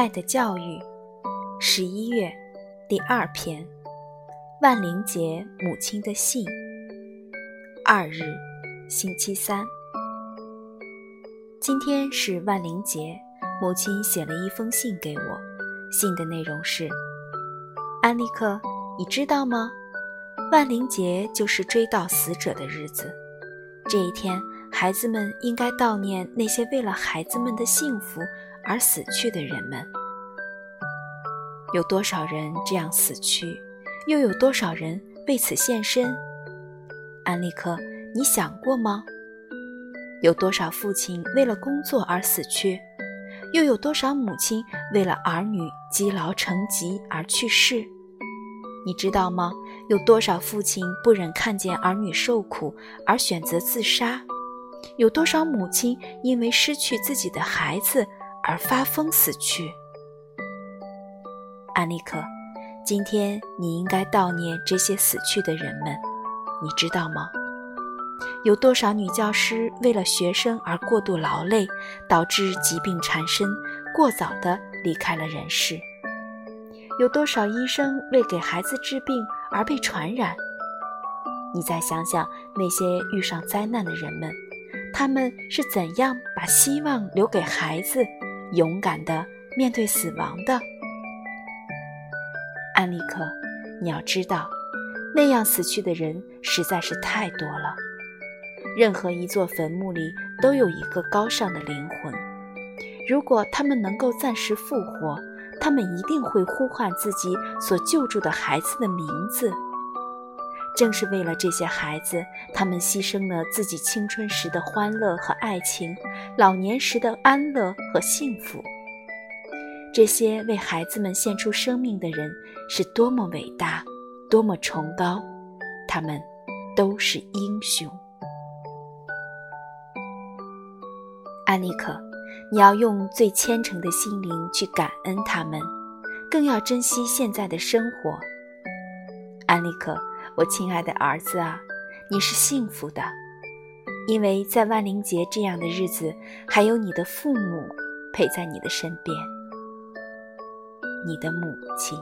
爱的教育，十一月第二篇，万灵节母亲的信，二日，星期三。今天是万灵节，母亲写了一封信给我，信的内容是：安利克，你知道吗？万灵节就是追悼死者的日子，这一天，孩子们应该悼念那些为了孩子们的幸福。而死去的人们，有多少人这样死去？又有多少人为此献身？安利克，你想过吗？有多少父亲为了工作而死去？又有多少母亲为了儿女积劳成疾而去世？你知道吗？有多少父亲不忍看见儿女受苦而选择自杀？有多少母亲因为失去自己的孩子？而发疯死去，安利克，今天你应该悼念这些死去的人们，你知道吗？有多少女教师为了学生而过度劳累，导致疾病缠身，过早的离开了人世？有多少医生为给孩子治病而被传染？你再想想那些遇上灾难的人们，他们是怎样把希望留给孩子？勇敢的面对死亡的安利克，你要知道，那样死去的人实在是太多了。任何一座坟墓里都有一个高尚的灵魂。如果他们能够暂时复活，他们一定会呼唤自己所救助的孩子的名字。正是为了这些孩子，他们牺牲了自己青春时的欢乐和爱情，老年时的安乐和幸福。这些为孩子们献出生命的人是多么伟大，多么崇高，他们都是英雄。安妮可，你要用最虔诚的心灵去感恩他们，更要珍惜现在的生活。安妮可。我亲爱的儿子啊，你是幸福的，因为在万灵节这样的日子，还有你的父母陪在你的身边，你的母亲。